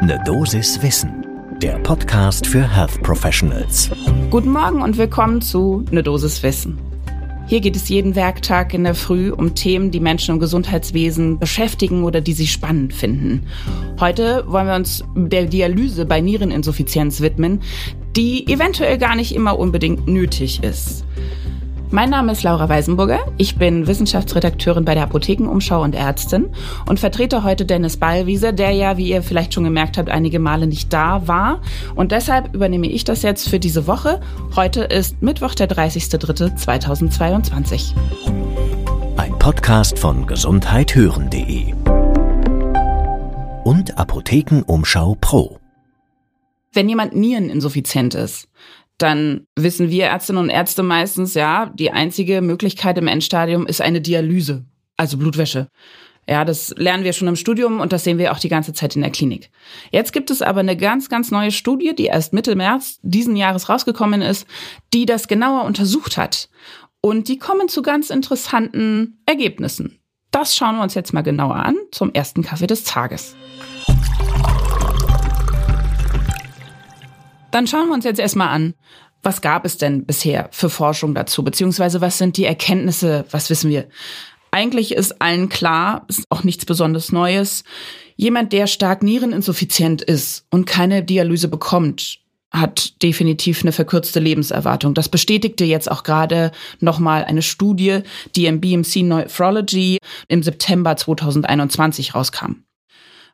Ne Dosis Wissen, der Podcast für Health Professionals. Guten Morgen und willkommen zu Ne Dosis Wissen. Hier geht es jeden Werktag in der Früh um Themen, die Menschen im Gesundheitswesen beschäftigen oder die sie spannend finden. Heute wollen wir uns der Dialyse bei Niereninsuffizienz widmen, die eventuell gar nicht immer unbedingt nötig ist. Mein Name ist Laura Weisenburger. Ich bin Wissenschaftsredakteurin bei der Apothekenumschau und Ärztin und vertrete heute Dennis Ballwieser, der ja, wie ihr vielleicht schon gemerkt habt, einige Male nicht da war. Und deshalb übernehme ich das jetzt für diese Woche. Heute ist Mittwoch, der 30.03.2022. Ein Podcast von gesundheithören.de und Apothekenumschau Pro. Wenn jemand niereninsuffizient ist, dann wissen wir Ärztinnen und Ärzte meistens, ja, die einzige Möglichkeit im Endstadium ist eine Dialyse, also Blutwäsche. Ja, das lernen wir schon im Studium und das sehen wir auch die ganze Zeit in der Klinik. Jetzt gibt es aber eine ganz, ganz neue Studie, die erst Mitte März diesen Jahres rausgekommen ist, die das genauer untersucht hat. Und die kommen zu ganz interessanten Ergebnissen. Das schauen wir uns jetzt mal genauer an zum ersten Kaffee des Tages. Dann schauen wir uns jetzt erstmal an, was gab es denn bisher für Forschung dazu, beziehungsweise was sind die Erkenntnisse, was wissen wir? Eigentlich ist allen klar, ist auch nichts besonders Neues. Jemand, der stark niereninsuffizient ist und keine Dialyse bekommt, hat definitiv eine verkürzte Lebenserwartung. Das bestätigte jetzt auch gerade nochmal eine Studie, die im BMC Nephrology im September 2021 rauskam.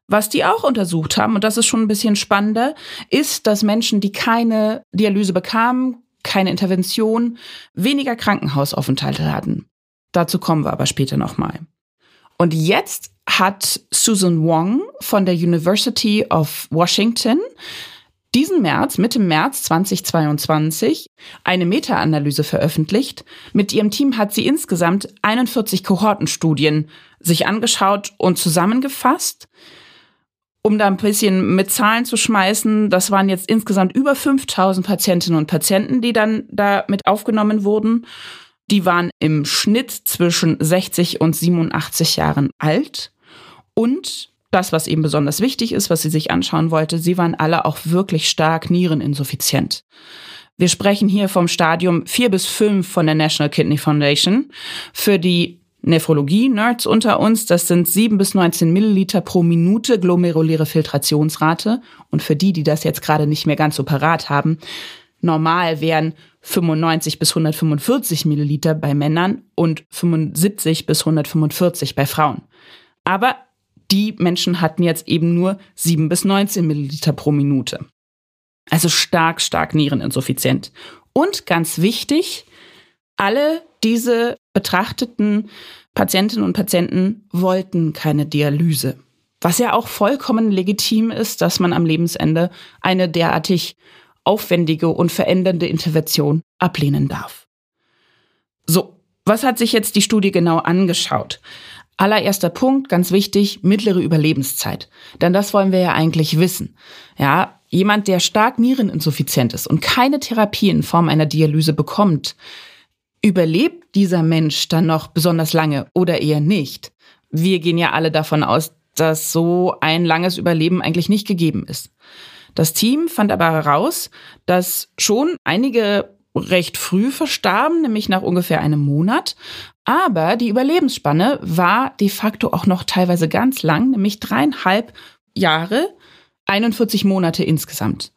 Was die auch untersucht haben, und das ist schon ein bisschen spannender, ist, dass Menschen, die keine Dialyse bekamen, keine Intervention, weniger Krankenhausaufenthalte hatten. Dazu kommen wir aber später nochmal. Und jetzt hat Susan Wong von der University of Washington diesen März, Mitte März 2022, eine Meta-Analyse veröffentlicht. Mit ihrem Team hat sie insgesamt 41 Kohortenstudien sich angeschaut und zusammengefasst um da ein bisschen mit Zahlen zu schmeißen, das waren jetzt insgesamt über 5000 Patientinnen und Patienten, die dann da mit aufgenommen wurden. Die waren im Schnitt zwischen 60 und 87 Jahren alt. Und das, was eben besonders wichtig ist, was sie sich anschauen wollte, sie waren alle auch wirklich stark niereninsuffiziient. Wir sprechen hier vom Stadium 4 bis 5 von der National Kidney Foundation. Für die Nephrologie-Nerds unter uns, das sind 7 bis 19 Milliliter pro Minute glomeruläre Filtrationsrate. Und für die, die das jetzt gerade nicht mehr ganz so parat haben, normal wären 95 bis 145 Milliliter bei Männern und 75 bis 145 bei Frauen. Aber die Menschen hatten jetzt eben nur 7 bis 19 Milliliter pro Minute. Also stark, stark Niereninsuffizient. Und ganz wichtig, alle diese betrachteten Patientinnen und Patienten wollten keine Dialyse. Was ja auch vollkommen legitim ist, dass man am Lebensende eine derartig aufwendige und verändernde Intervention ablehnen darf. So, was hat sich jetzt die Studie genau angeschaut? Allererster Punkt, ganz wichtig, mittlere Überlebenszeit. Denn das wollen wir ja eigentlich wissen. Ja, jemand, der stark niereninsuffiziient ist und keine Therapie in Form einer Dialyse bekommt, Überlebt dieser Mensch dann noch besonders lange oder eher nicht? Wir gehen ja alle davon aus, dass so ein langes Überleben eigentlich nicht gegeben ist. Das Team fand aber heraus, dass schon einige recht früh verstarben, nämlich nach ungefähr einem Monat. Aber die Überlebensspanne war de facto auch noch teilweise ganz lang, nämlich dreieinhalb Jahre, 41 Monate insgesamt.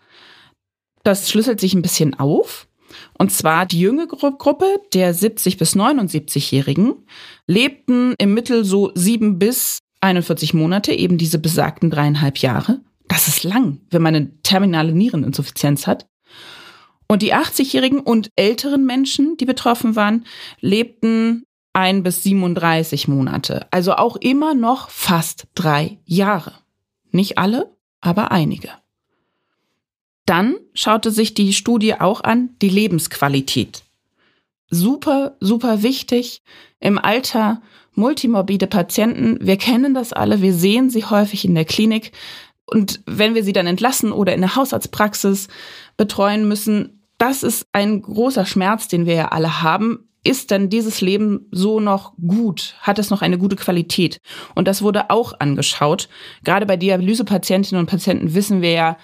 Das schlüsselt sich ein bisschen auf. Und zwar die jüngere Gruppe der 70 bis 79-Jährigen lebten im Mittel so sieben bis 41 Monate, eben diese besagten dreieinhalb Jahre. Das ist lang, wenn man eine terminale Niereninsuffizienz hat. Und die 80-jährigen und älteren Menschen, die betroffen waren, lebten ein bis 37 Monate. Also auch immer noch fast drei Jahre. Nicht alle, aber einige. Dann schaute sich die Studie auch an die Lebensqualität. Super, super wichtig im Alter multimorbide Patienten. Wir kennen das alle, wir sehen sie häufig in der Klinik. Und wenn wir sie dann entlassen oder in der Hausarztpraxis betreuen müssen, das ist ein großer Schmerz, den wir ja alle haben. ist denn dieses Leben so noch gut? Hat es noch eine gute Qualität? Und das wurde auch angeschaut. Gerade bei Dialysepatientinnen und Patienten wissen wir ja,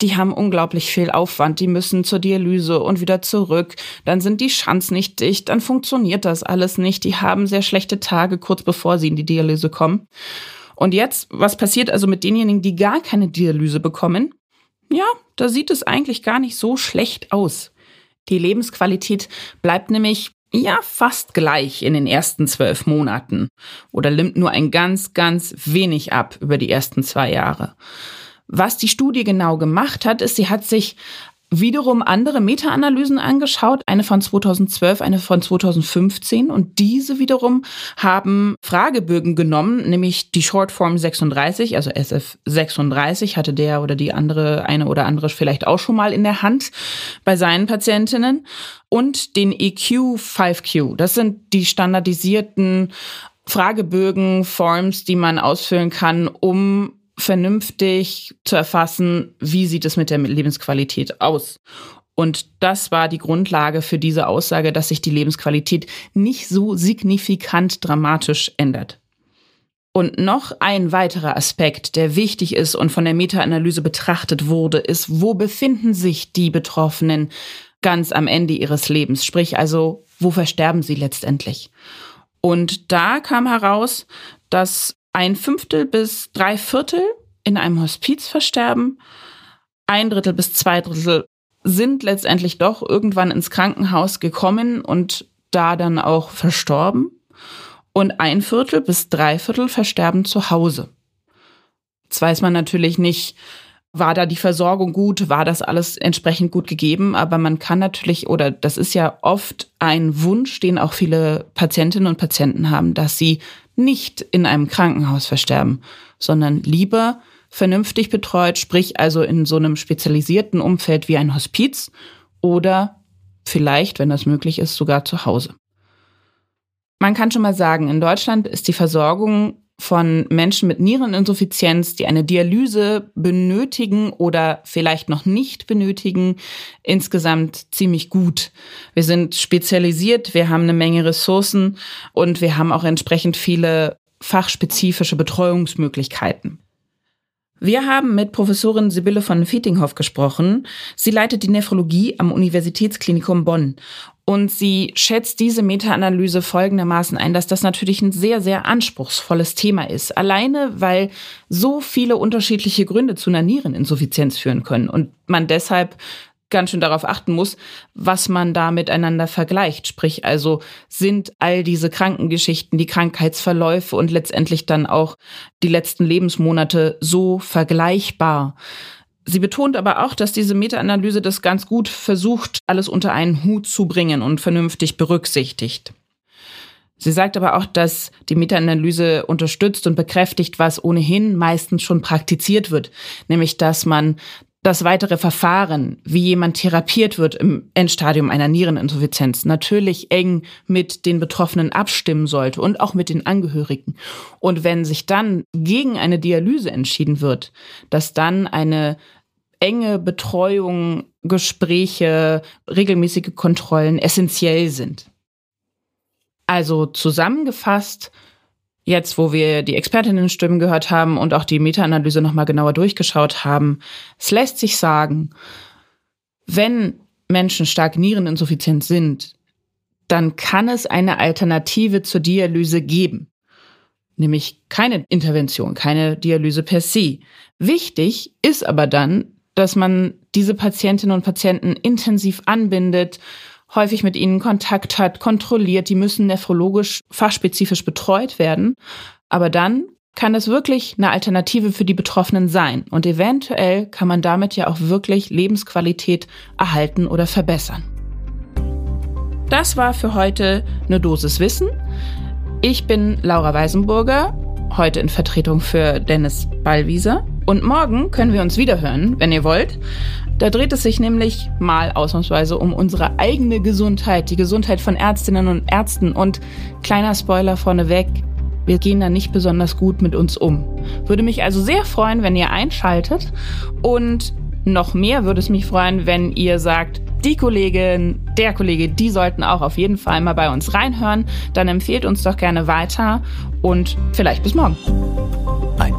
die haben unglaublich viel Aufwand. Die müssen zur Dialyse und wieder zurück. Dann sind die Schanz nicht dicht. Dann funktioniert das alles nicht. Die haben sehr schlechte Tage kurz bevor sie in die Dialyse kommen. Und jetzt, was passiert also mit denjenigen, die gar keine Dialyse bekommen? Ja, da sieht es eigentlich gar nicht so schlecht aus. Die Lebensqualität bleibt nämlich ja fast gleich in den ersten zwölf Monaten oder nimmt nur ein ganz, ganz wenig ab über die ersten zwei Jahre. Was die Studie genau gemacht hat, ist, sie hat sich wiederum andere Meta-Analysen angeschaut, eine von 2012, eine von 2015 und diese wiederum haben Fragebögen genommen, nämlich die Shortform 36, also SF 36 hatte der oder die andere, eine oder andere vielleicht auch schon mal in der Hand bei seinen Patientinnen und den EQ 5Q. Das sind die standardisierten Fragebögen, Forms, die man ausfüllen kann, um vernünftig zu erfassen, wie sieht es mit der Lebensqualität aus. Und das war die Grundlage für diese Aussage, dass sich die Lebensqualität nicht so signifikant dramatisch ändert. Und noch ein weiterer Aspekt, der wichtig ist und von der Meta-Analyse betrachtet wurde, ist, wo befinden sich die Betroffenen ganz am Ende ihres Lebens? Sprich also, wo versterben sie letztendlich? Und da kam heraus, dass ein Fünftel bis drei Viertel in einem Hospiz versterben, ein Drittel bis zwei Drittel sind letztendlich doch irgendwann ins Krankenhaus gekommen und da dann auch verstorben. Und ein Viertel bis drei Viertel versterben zu Hause. Jetzt weiß man natürlich nicht, war da die Versorgung gut, war das alles entsprechend gut gegeben, aber man kann natürlich, oder das ist ja oft ein Wunsch, den auch viele Patientinnen und Patienten haben, dass sie nicht in einem Krankenhaus versterben, sondern lieber vernünftig betreut, sprich also in so einem spezialisierten Umfeld wie ein Hospiz oder vielleicht, wenn das möglich ist, sogar zu Hause. Man kann schon mal sagen, in Deutschland ist die Versorgung von Menschen mit Niereninsuffizienz, die eine Dialyse benötigen oder vielleicht noch nicht benötigen, insgesamt ziemlich gut. Wir sind spezialisiert, wir haben eine Menge Ressourcen und wir haben auch entsprechend viele fachspezifische Betreuungsmöglichkeiten. Wir haben mit Professorin Sibylle von Fietinghoff gesprochen. Sie leitet die Nephrologie am Universitätsklinikum Bonn. Und sie schätzt diese Meta-Analyse folgendermaßen ein, dass das natürlich ein sehr, sehr anspruchsvolles Thema ist. Alleine, weil so viele unterschiedliche Gründe zu einer Niereninsuffizienz führen können und man deshalb ganz schön darauf achten muss, was man da miteinander vergleicht. Sprich, also sind all diese Krankengeschichten, die Krankheitsverläufe und letztendlich dann auch die letzten Lebensmonate so vergleichbar. Sie betont aber auch, dass diese Meta-Analyse das ganz gut versucht, alles unter einen Hut zu bringen und vernünftig berücksichtigt. Sie sagt aber auch, dass die Meta-Analyse unterstützt und bekräftigt, was ohnehin meistens schon praktiziert wird, nämlich dass man das weitere Verfahren, wie jemand therapiert wird im Endstadium einer Niereninsuffizienz, natürlich eng mit den Betroffenen abstimmen sollte und auch mit den Angehörigen. Und wenn sich dann gegen eine Dialyse entschieden wird, dass dann eine enge Betreuung, Gespräche, regelmäßige Kontrollen essentiell sind. Also zusammengefasst, jetzt, wo wir die Expertinnenstimmen gehört haben und auch die Meta-Analyse nochmal genauer durchgeschaut haben, es lässt sich sagen, wenn Menschen stark niereninsuffizient sind, dann kann es eine Alternative zur Dialyse geben. Nämlich keine Intervention, keine Dialyse per se. Wichtig ist aber dann, dass man diese Patientinnen und Patienten intensiv anbindet häufig mit ihnen Kontakt hat, kontrolliert. Die müssen nephrologisch fachspezifisch betreut werden. Aber dann kann es wirklich eine Alternative für die Betroffenen sein. Und eventuell kann man damit ja auch wirklich Lebensqualität erhalten oder verbessern. Das war für heute eine Dosis Wissen. Ich bin Laura Weisenburger, heute in Vertretung für Dennis Ballwieser. Und morgen können wir uns wiederhören, wenn ihr wollt. Da dreht es sich nämlich mal ausnahmsweise um unsere eigene Gesundheit, die Gesundheit von Ärztinnen und Ärzten. Und kleiner Spoiler vorneweg, wir gehen da nicht besonders gut mit uns um. Würde mich also sehr freuen, wenn ihr einschaltet. Und noch mehr würde es mich freuen, wenn ihr sagt, die Kollegin, der Kollege, die sollten auch auf jeden Fall mal bei uns reinhören. Dann empfehlt uns doch gerne weiter und vielleicht bis morgen.